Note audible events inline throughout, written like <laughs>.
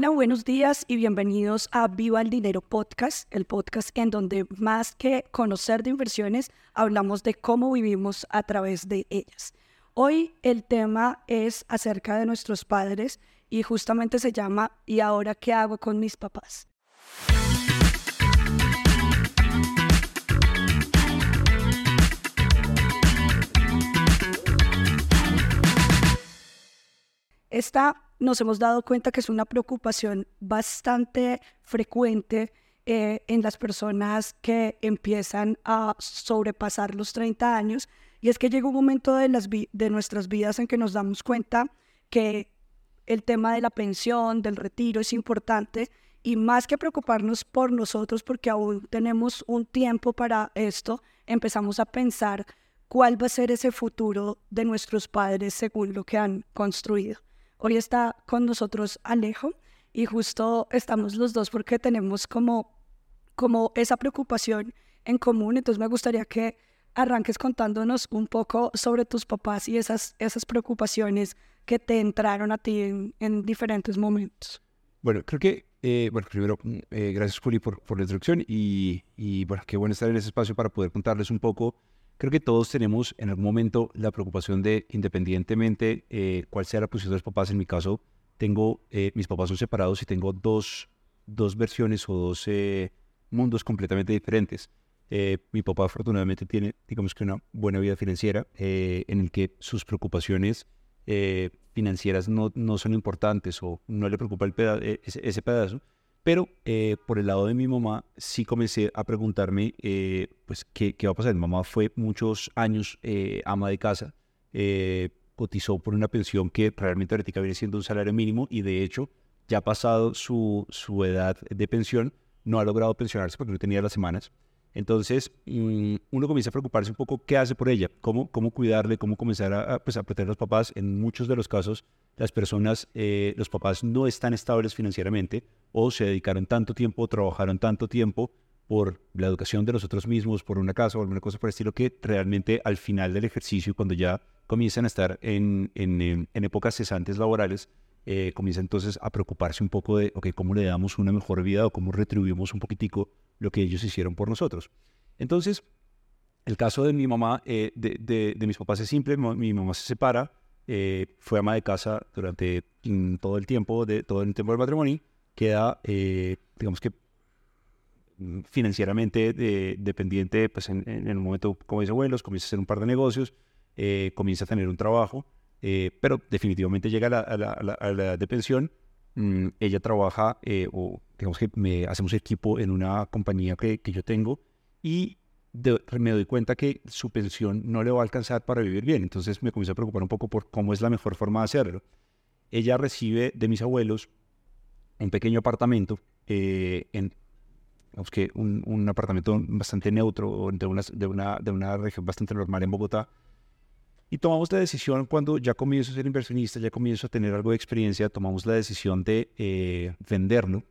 Hola, buenos días y bienvenidos a Viva el Dinero Podcast, el podcast en donde más que conocer de inversiones, hablamos de cómo vivimos a través de ellas. Hoy el tema es acerca de nuestros padres y justamente se llama ¿Y ahora qué hago con mis papás? Esta nos hemos dado cuenta que es una preocupación bastante frecuente eh, en las personas que empiezan a sobrepasar los 30 años. Y es que llega un momento de, las de nuestras vidas en que nos damos cuenta que el tema de la pensión, del retiro es importante y más que preocuparnos por nosotros porque aún tenemos un tiempo para esto, empezamos a pensar cuál va a ser ese futuro de nuestros padres según lo que han construido. Hoy está con nosotros Alejo y justo estamos los dos porque tenemos como, como esa preocupación en común. Entonces me gustaría que arranques contándonos un poco sobre tus papás y esas, esas preocupaciones que te entraron a ti en, diferentes momentos. Bueno, creo que, eh, bueno, primero, mm, eh, gracias Juli por, por la introducción y, y, bueno, qué bueno estar en ese espacio para poder contarles un poco Creo que todos tenemos en algún momento la preocupación de, independientemente eh, cuál sea la posición de los papás, en mi caso, tengo, eh, mis papás son separados y tengo dos, dos versiones o dos eh, mundos completamente diferentes. mi papá afortunadamente tiene, digamos que una buena vida financiera en el que sus preocupaciones financieras no, no, son importantes o no le preocupa el ese, ese pedazo pero eh, por el lado de mi mamá, sí comencé a preguntarme, eh, pues, ¿qué, ¿qué, va a pasar? Mi mamá fue muchos años eh, ama de casa, cotizó por una pensión que realmente ahorita viene siendo un salario mínimo y de hecho, ya pasado su, su edad de pensión, no ha logrado pensionarse porque no tenía las semanas. Entonces, mm, uno comienza a preocuparse un poco qué hace por ella, cómo, cómo cuidarle, cómo comenzar a, pues, a proteger a los papás. En muchos de los casos, las personas, eh, los papás no están estables financieramente o se dedicaron tanto tiempo, trabajaron tanto tiempo por la educación de nosotros mismos, por una casa o alguna cosa por el estilo, que realmente al final del ejercicio, cuando ya comienzan a estar en, en, épocas cesantes laborales, eh, entonces a preocuparse un poco de, ok, ¿cómo le damos una mejor vida o cómo retribuimos un poquitico lo que ellos hicieron por nosotros? Entonces, el caso de mi mamá, eh, de, de, mis papás es simple, mi mamá se separa, eh, fue ama de casa durante mm, todo el tiempo, de, todo el tiempo del matrimonio, queda, digamos que mm, financieramente dependiente, pues en, en, el momento, como dice abuelos, comienza a hacer un par de negocios, comienza a tener un trabajo, eh, pero definitivamente llega a la, de pensión. Mm, ella trabaja, eh, o digamos que me, hacemos equipo en una compañía que, que yo tengo y me doy cuenta que su pensión no le va a alcanzar para vivir bien. Entonces me comienzo a preocupar un poco por cómo es la mejor forma de hacerlo. Ella recibe de mis abuelos un pequeño apartamento eh, en un, apartamento bastante neutro de una, de, una, región bastante normal en Bogotá, y tomamos la decisión cuando ya comienzo a ser inversionista, ya comienzo a tener algo de experiencia, tomamos la decisión de eh, venderlo,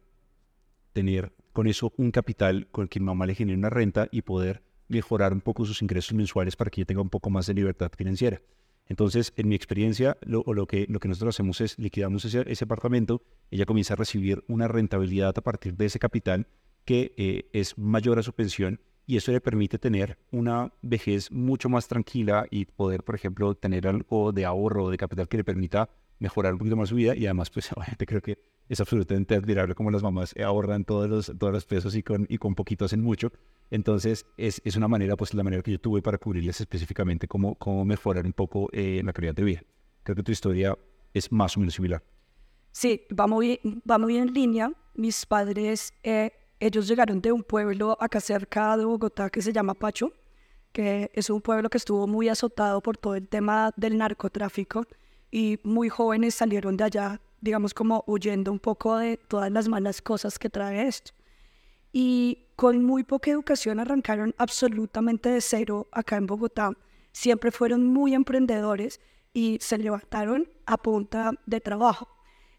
tener con eso un capital con el que mi mamá le genere una renta y poder mejorar un poco sus ingresos mensuales para que ella tenga un poco más de libertad financiera. Entonces, en mi experiencia, lo, que, nosotros hacemos es liquidamos ese, apartamento, ella comienza a recibir una rentabilidad a partir de ese capital que eh, es mayor a su pensión y eso le permite tener una vejez mucho más tranquila y poder, por ejemplo, tener algo de ahorro de capital que le permita mejorar un poquito más su vida y además, pues <laughs> obviamente creo que es absolutamente admirable como las mamás ahorran todos los, todos los pesos y con, y con poquito hacen mucho. Entonces, es, es una manera, pues la manera que yo tuve para cubrirles específicamente cómo, cómo mejorar un poco eh, la calidad de vida. Creo que tu historia es más o menos similar. Sí, va muy, va muy en línea. Mis padres eh, ellos llegaron de un pueblo acá cerca de Bogotá que se llama Pacho, que es un pueblo que estuvo muy azotado por todo el tema del narcotráfico y muy jóvenes salieron de allá, digamos como huyendo un poco de todas las malas cosas que trae esto. Y con muy poca educación arrancaron absolutamente de cero acá en Bogotá. Siempre fueron muy emprendedores y se levantaron a punta de trabajo.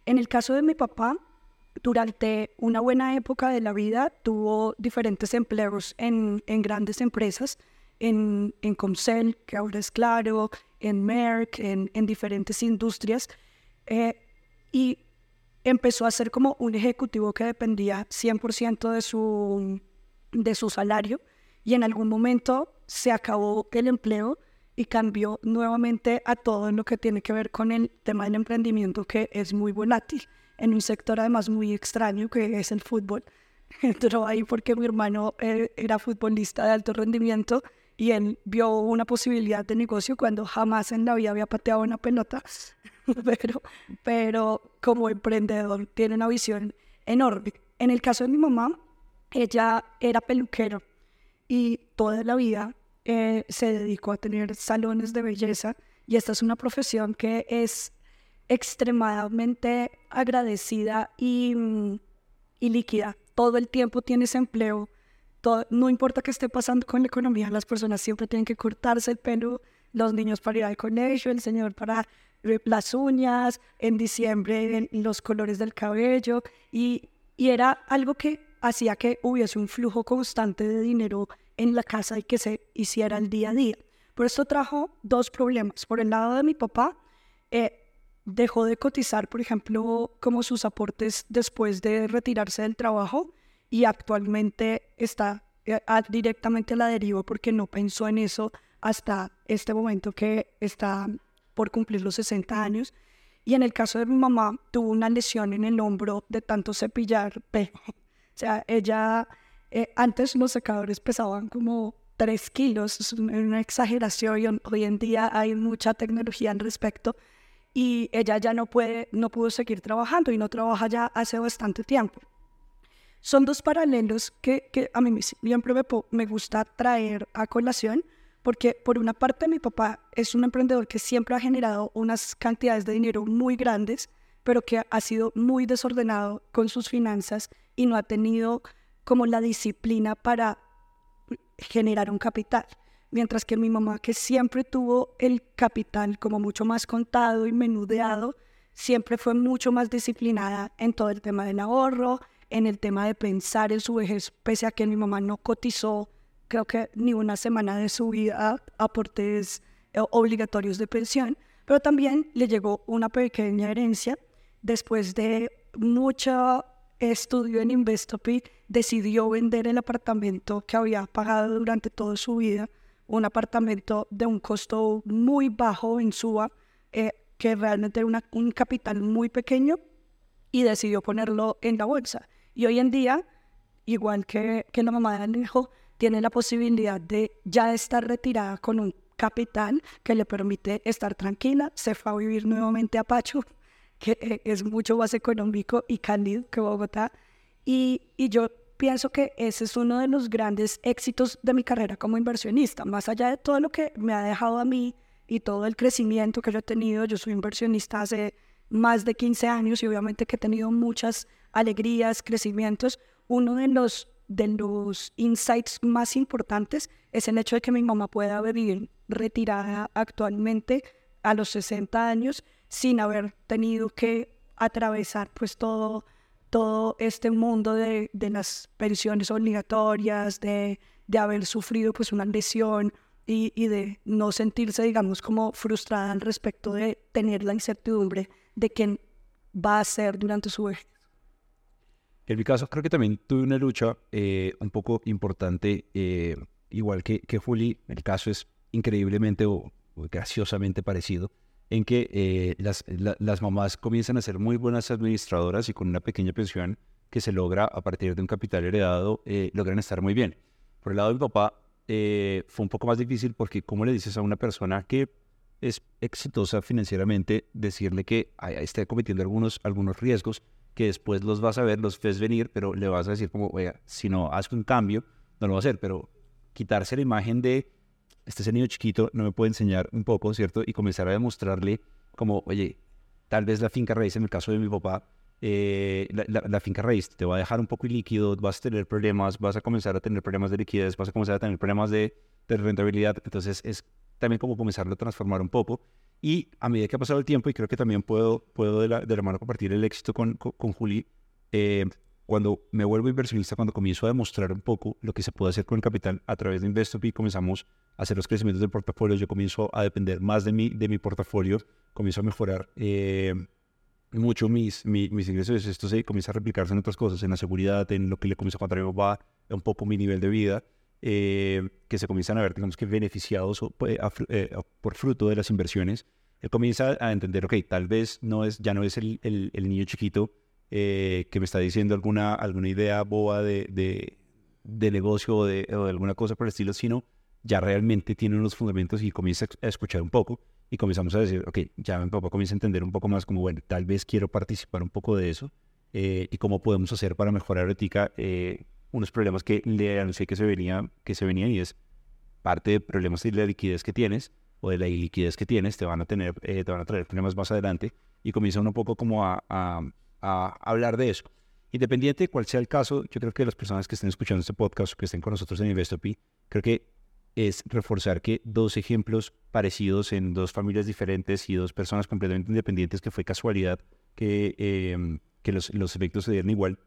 En el caso de mi papá, durante una buena época de la vida tuvo diferentes empleos en, en grandes empresas, en, en, Comcel, que ahora es Claro, en Merck, en, en diferentes industrias. Eh, y empezó a ser como un ejecutivo que dependía 100% de su, de su salario y en algún momento se acabó el empleo y cambió nuevamente a todo lo que tiene que ver con el tema del emprendimiento que es muy volátil en un sector además muy extraño que es el fútbol. <laughs> Entró ahí porque mi hermano eh, era futbolista de alto rendimiento y él vio una posibilidad de negocio cuando jamás en la vida había pateado una pelota, <laughs> pero, pero como emprendedor tiene una visión enorme. En el caso de mi mamá, ella era peluquero y toda la vida eh, se dedicó a tener salones de belleza y esta es una profesión que es extremadamente agradecida y, mm, y líquida. Todo el tiempo tienes empleo, no importa qué esté pasando con la economía, las personas siempre tienen que cortarse el pelo, los niños para ir al colegio, el señor para las uñas, en diciembre los colores del cabello y, era algo que hacía que hubiese un flujo constante de dinero en la casa y que se hiciera el día a día. Por esto trajo dos problemas. Por el lado de mi papá, eh, dejó de cotizar, por ejemplo, como sus aportes después de retirarse del trabajo y actualmente está eh, directamente a la deriva porque no pensó en eso hasta este momento que está por cumplir los 60 años. Y en el caso de mi mamá, tuvo una lesión en el hombro de tanto cepillar <laughs> pelo. O sea, ella, eh, antes los secadores pesaban como 3 kilos, es una exageración y hoy en día hay mucha tecnología al respecto y ella ya no puede, no pudo seguir trabajando y no trabaja ya hace bastante tiempo. Son dos paralelos que, a mí siempre me, me gusta traer a colación, porque por una parte mi papá es un emprendedor que siempre ha generado unas cantidades de dinero muy grandes, pero que ha sido muy desordenado con sus finanzas y no ha tenido como la disciplina para generar un capital. Mientras que mi mamá, que siempre tuvo el capital como mucho más contado y menudeado, siempre fue mucho más disciplinada en todo el tema del ahorro, en el tema de pensar en su vejez, pese a que mi mamá no cotizó, creo que ni una semana de su vida aportes eh, obligatorios de pensión, pero también le llegó una pequeña herencia después de mucho estudio en Investopi, decidió vender el apartamento que había pagado durante toda su vida, un apartamento de un costo muy bajo en Suba, eh, que realmente era un capital muy pequeño, y decidió ponerlo en la bolsa. Y hoy en día, igual que, que la mamá de Alejo, tiene la posibilidad de ya estar retirada con un capital que le permite estar tranquila. Se fue a vivir nuevamente a Pacho, que eh, es mucho más económico y cálido que Bogotá. Y, y yo pienso que ese es uno de los grandes éxitos de mi carrera como inversionista. Más allá de todo lo que me ha dejado a mí y todo el crecimiento que yo he tenido, yo soy inversionista hace más de 15 años y obviamente que he tenido muchas alegrías, crecimientos, uno de los, de los insights más importantes es el hecho de que mi mamá pueda vivir retirada actualmente a los 60 años sin haber tenido que atravesar pues todo, todo este mundo de, de las pensiones obligatorias, de, de, haber sufrido pues una lesión y, y de no sentirse digamos como frustrada al respecto de tener la incertidumbre de quién va a ser durante su vejez. En mi caso, creo que también tuve una lucha eh, un poco importante, eh, igual que, que Juli. El caso es increíblemente o, graciosamente parecido, en que eh, las, las mamás comienzan a ser muy buenas administradoras y con una pequeña pensión que se logra a partir de un capital heredado, logran estar muy bien. Por el lado de mi papá, fue un poco más difícil porque, ¿cómo le dices a una persona que es exitosa financieramente decirle que está cometiendo algunos, algunos riesgos? que después los vas a ver, los ves venir, pero le vas a decir como, oiga, si no haces un cambio, no lo va a hacer, pero quitarse la imagen de, este niño chiquito no me puede enseñar un poco, ¿cierto? Y comenzar a demostrarle como, oye, tal vez la finca raíz, en el caso de mi papá, eh, la, finca raíz te va a dejar un poco ilíquido, vas a tener problemas, vas a comenzar a tener problemas de liquidez, vas a comenzar a tener problemas de rentabilidad, entonces es también como comenzarlo a transformar un poco. Y a medida que ha pasado el tiempo, y creo que también puedo, puedo de, la, de la mano compartir el éxito con, con, Juli, eh, cuando me vuelvo inversionista, cuando comienzo a demostrar un poco lo que se puede hacer con el capital a través de Investopi, comenzamos a hacer los crecimientos del portafolio, yo comienzo a depender más de mi, de mi portafolio, comienzo a mejorar eh, mucho mis, mis ingresos, esto se comienza a replicarse en otras cosas, en la seguridad, en lo que le comienza a contar a mi papá, un poco mi nivel de vida, eh, que se comienzan a ver, digamos que beneficiados pues, eh, por fruto de las inversiones. Él comienza a entender, ok, tal vez no es, ya no es el, niño chiquito eh, que me está diciendo alguna, alguna idea boba de, de, negocio o de, alguna cosa por el estilo, sino ya realmente tiene unos fundamentos y comienza a escuchar un poco y comenzamos a decir, ok, ya mi papá comienza a entender un poco más como, bueno, tal vez quiero participar un poco de eso y cómo podemos hacer para mejorar eh, unos problemas que le anuncié que se, venía, que se venían y es parte de problemas de la liquidez que tienes o de la iliquidez que tienes, te van a, tener, eh, te van a traer problemas más adelante y comienza uno un poco como a, a, a hablar de eso. Independiente de cuál sea el caso, yo creo que las personas que estén escuchando este podcast o que estén con nosotros en Investopi, creo que es reforzar que dos ejemplos parecidos en dos familias diferentes y dos personas completamente independientes, que fue casualidad que, em, que los, los, efectos se dieron igual.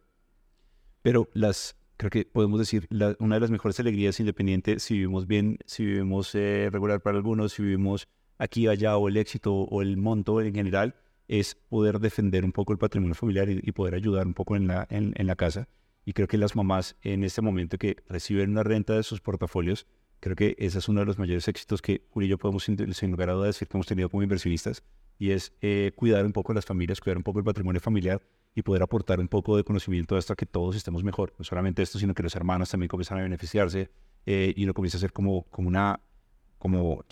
Pero las, creo que podemos decir, una de las mejores alegrías independientes, si vivimos bien, si vivimos eh, regular para algunos, si vivimos aquí, allá, o el éxito o el monto en general, es poder defender un poco el patrimonio familiar y, poder ayudar un poco en la, en, en la casa. Y creo que las mamás en este momento que reciben una renta de sus portafolios, Creo que ese es uno de los mayores éxitos que Uri y yo podemos, sin lugar a dudas, decir que hemos tenido como inversionistas, y es eh, cuidar un poco las familias, cuidar un poco el patrimonio familiar y poder aportar un poco de conocimiento hasta que todos estemos mejor. No solamente esto, sino que los hermanos también comienzan a beneficiarse eh, y lo comienza a hacer como, como una, como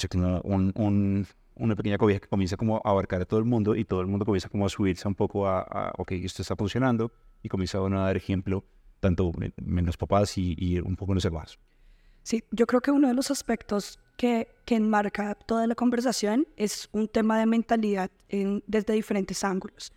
un, una pequeña cobija que comienza como a abarcar a todo el mundo y todo el mundo comienza como a subirse un poco a, a ok, esto está funcionando y comienza a dar ejemplo tanto en los papás y, y un poco en los hermanos. Sí, yo creo que uno de los aspectos que, que enmarca toda la conversación es un tema de mentalidad en, desde diferentes ángulos.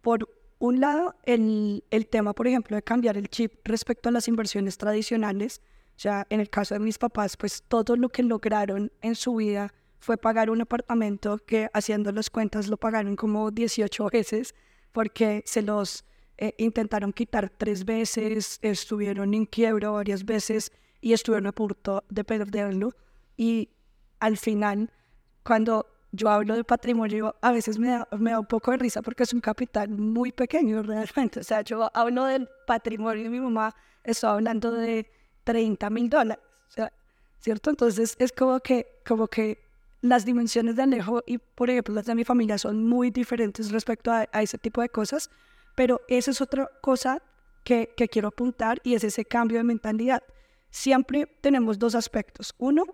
Por un lado, el, el tema, por ejemplo, de cambiar el chip respecto a las inversiones tradicionales. Sea, en el caso de mis papás, pues todo lo que lograron en su vida fue pagar un apartamento que haciendo las cuentas lo pagaron como 18 veces porque se los eh, intentaron quitar tres veces, estuvieron en quiebra varias veces y estuvieron a punto de perderlo. Y al final, cuando yo hablo de patrimonio, a veces me da, me da un poco de risa porque es un capital muy pequeño realmente. O sea, yo hablo del patrimonio de mi mamá, estoy hablando de 30 mil dólares. O sea, ¿cierto? Entonces es como que, como que las dimensiones de Alejo y, por ejemplo, las de mi familia son muy diferentes respecto a, a ese tipo de cosas, pero esa es otra cosa que, que quiero apuntar y es ese cambio de mentalidad siempre tenemos dos aspectos. Uno,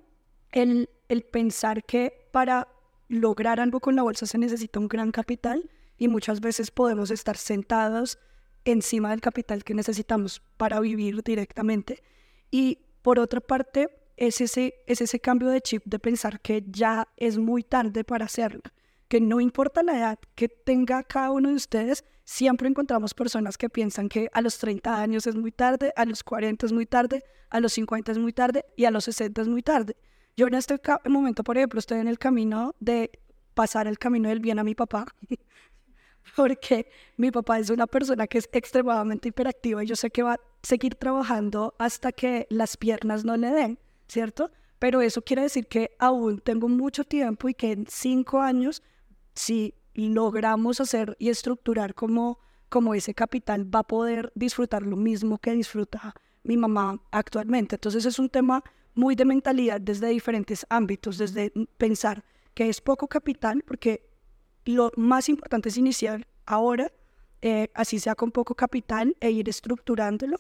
el, pensar que para lograr algo con la bolsa se necesita un gran capital y muchas veces podemos estar sentados encima del capital que necesitamos para vivir directamente. Y por otra parte, es ese, es ese cambio de chip de pensar que ya es muy tarde para hacerlo, que no importa la edad que tenga cada uno de ustedes, siempre encontramos personas que piensan que a los 30 años es muy tarde, a los 40 es muy tarde, a los 50 es muy tarde y a los 60 es muy tarde. Yo en este momento, por ejemplo, estoy en el camino de pasar el camino del bien a mi papá, <laughs> porque mi papá es una persona que es extremadamente hiperactiva y yo sé que va a seguir trabajando hasta que las piernas no le den, ¿cierto? Pero eso quiere decir que aún tengo mucho tiempo y que en cinco años, si logramos hacer y estructurar como, como ese capital va a poder disfrutar lo mismo que disfruta mi mamá actualmente. Entonces es un tema muy de mentalidad desde diferentes ámbitos, desde pensar que es poco capital, porque lo más importante es iniciar ahora, eh, así sea con poco capital, e ir estructurándolo.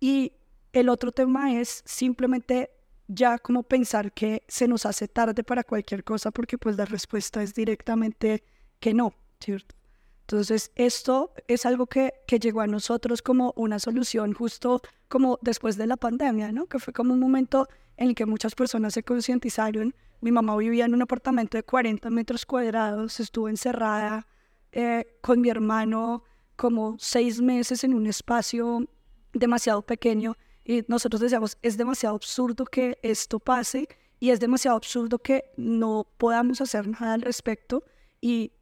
Y el otro tema es simplemente ya como pensar que se nos hace tarde para cualquier cosa, porque pues la respuesta es directamente que no, ¿cierto? Entonces, esto es algo que, que, llegó a nosotros como una solución justo como después de la pandemia, ¿no? Que fue como un momento en el que muchas personas se concientizaron. Mi mamá vivía en un apartamento de 40 metros cuadrados, estuvo encerrada eh, con mi hermano como seis meses en un espacio demasiado pequeño y nosotros decíamos, es demasiado absurdo que esto pase y es demasiado absurdo que no podamos hacer nada al respecto y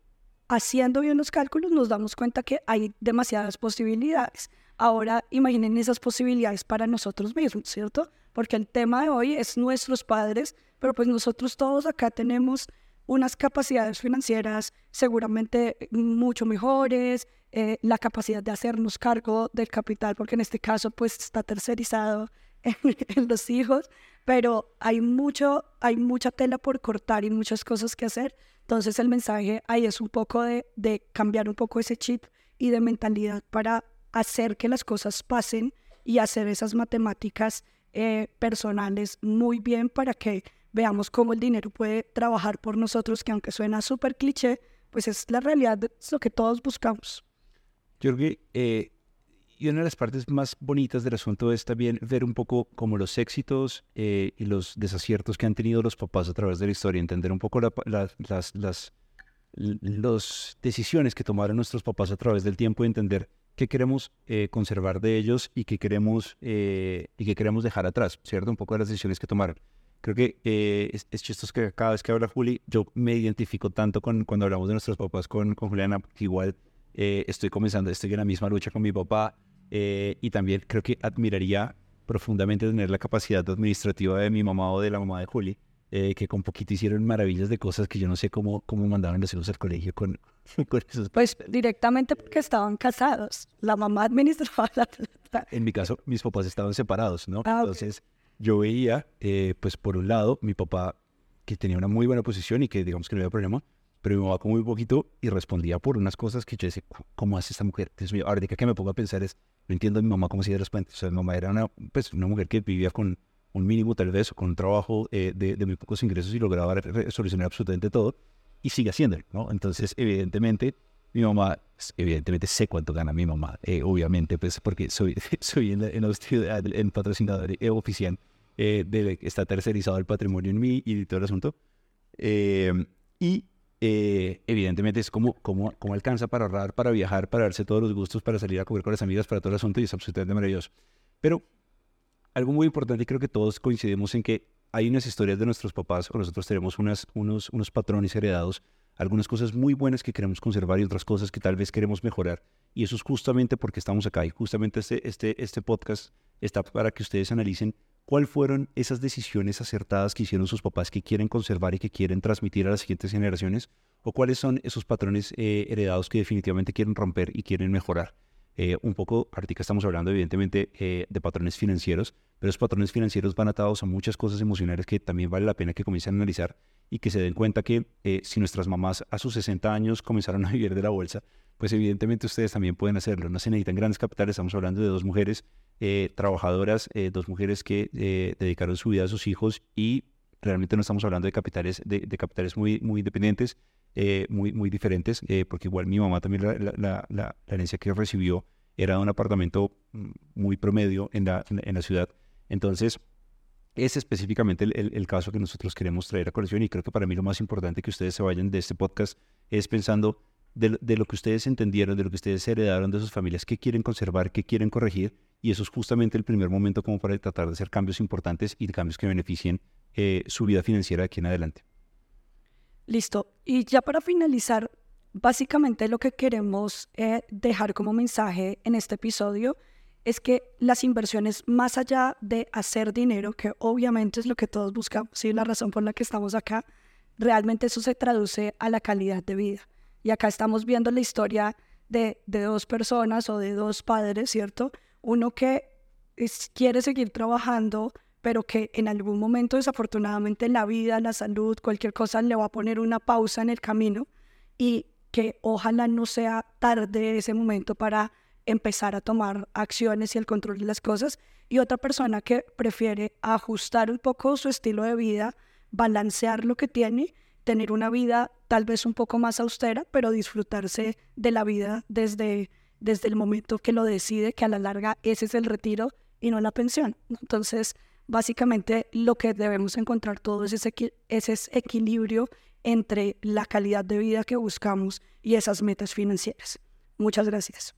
haciendo bien los cálculos nos damos cuenta que hay demasiadas posibilidades. Ahora imaginen esas posibilidades para nosotros mismos, ¿cierto? Porque el tema de hoy es nuestros padres, pero pues nosotros todos acá tenemos unas capacidades financieras seguramente mucho mejores, eh, la capacidad de hacernos cargo del capital, porque en este caso pues está tercerizado <laughs> en, los hijos, pero hay, mucho, hay mucha tela por cortar y muchas cosas que hacer. Entonces el mensaje ahí es un poco de, cambiar un poco ese chip y de mentalidad para hacer que las cosas pasen y hacer esas matemáticas eh, personales muy bien para que veamos cómo el dinero puede trabajar por nosotros, que aunque suena súper cliché, pues es la realidad, es lo que todos buscamos. Que eh, y una de las partes más bonitas del asunto es también ver un poco como los éxitos eh, y los desaciertos que han tenido los papás a través de la historia, entender un poco las, las decisiones que tomaron nuestros papás a través del tiempo y entender qué queremos eh, conservar de ellos y qué queremos, eh, y qué queremos dejar atrás, ¿cierto? Un poco de las decisiones que tomaron. Creo que es, es, chistoso que cada vez que habla Juli, yo me identifico tanto con cuando hablamos de nuestros papás con, con Juliana, que igual estoy comenzando, estoy en la misma lucha con mi papá, eh, y también creo que admiraría profundamente tener la capacidad administrativa de mi mamá o de la mamá de Juli, eh, que con poquito hicieron maravillas de cosas que yo no sé cómo, cómo mandaban los hijos al colegio con, <laughs> con esos. Pues directamente porque estaban casados. La mamá administraba la... En mi caso, mis papás estaban separados, ¿no? Ah, Entonces, yo veía, eh, pues por un lado, mi papá que tenía una muy buena posición y que digamos que no había problema, pero mi mamá como muy poquito y respondía por unas cosas que yo decía, ¿cómo hace esta mujer? Dios mío, ahora que me pongo a pensar es, no entiendo a mi mamá cómo se de los puentes. O sea, mi mamá era una, pues, una mujer que vivía con un mínimo tal vez con un trabajo eh, de, de, muy pocos ingresos y lograba solucionar absolutamente todo y sigue haciéndolo, ¿no? Entonces, evidentemente, mi mamá, pues, evidentemente sé cuánto gana mi mamá, eh, obviamente, pues porque soy, <laughs> soy en, en, en patrocinador eh, oficial, de, está tercerizado el patrimonio en mí y todo el asunto. y eh, evidentemente es como, como, como alcanza para ahorrar, para viajar, para darse todos los gustos, para salir a comer con las amigas, para todo el asunto y es absolutamente maravilloso. Pero algo muy importante y creo que todos coincidimos en que hay unas historias de nuestros papás o nosotros tenemos unas, unos, unos patrones heredados, algunas cosas muy buenas que queremos conservar y otras cosas que tal vez queremos mejorar. Y eso es justamente porque estamos acá y justamente este, este, este podcast está para que ustedes analicen ¿Cuáles fueron esas decisiones acertadas que hicieron sus papás que quieren conservar y que quieren transmitir a las siguientes generaciones? ¿O cuáles son esos patrones eh, heredados que definitivamente quieren romper y quieren mejorar? Eh, un poco, ahorita estamos hablando evidentemente eh, de patrones financieros, pero esos patrones financieros van atados a muchas cosas emocionales que también vale la pena que comiencen a analizar y que se den cuenta que si nuestras mamás a sus 60 años comenzaron a <laughs> vivir de la bolsa, pues evidentemente ustedes también pueden hacerlo. No se necesitan grandes capitales, estamos hablando de dos mujeres eh, trabajadoras, eh, dos mujeres que eh, dedicaron su vida a sus hijos y realmente no estamos hablando de capitales, de, capitales muy, muy dependientes, muy, muy diferentes, porque igual mi mamá también la, la, la, herencia que recibió era de un apartamento mm, muy promedio en la, en, la ciudad. Entonces, es específicamente el, el, caso que nosotros queremos traer a colección y creo que para mí lo más importante que ustedes se vayan de este podcast es pensando de, lo que ustedes entendieron, de lo que ustedes heredaron de sus familias, qué quieren conservar, qué quieren corregir, y eso es justamente el primer momento como para tratar de hacer cambios importantes y cambios que beneficien eh, su vida financiera de aquí en adelante. Listo. Y ya para finalizar, básicamente lo que queremos eh, dejar como mensaje en este episodio es que las inversiones, más allá de hacer dinero, que obviamente es lo que todos buscamos y la razón por la que estamos acá, realmente eso se traduce a la calidad de vida. Y acá estamos viendo la historia de, dos personas o de dos padres, ¿cierto? Uno que quiere seguir trabajando, pero que en algún momento desafortunadamente la vida, la salud, cualquier cosa le va a poner una pausa en el camino y que ojalá no sea tarde ese momento para empezar a tomar acciones y el control de las cosas. Y otra persona que prefiere ajustar un poco su estilo de vida, balancear lo que tiene tener una vida tal vez un poco más austera, pero disfrutarse de la vida desde, desde el momento que lo decide, que a la larga ese es el retiro y no la pensión. Entonces, básicamente lo que debemos encontrar todo es ese, ese equilibrio entre la calidad de vida que buscamos y esas metas financieras. Muchas gracias.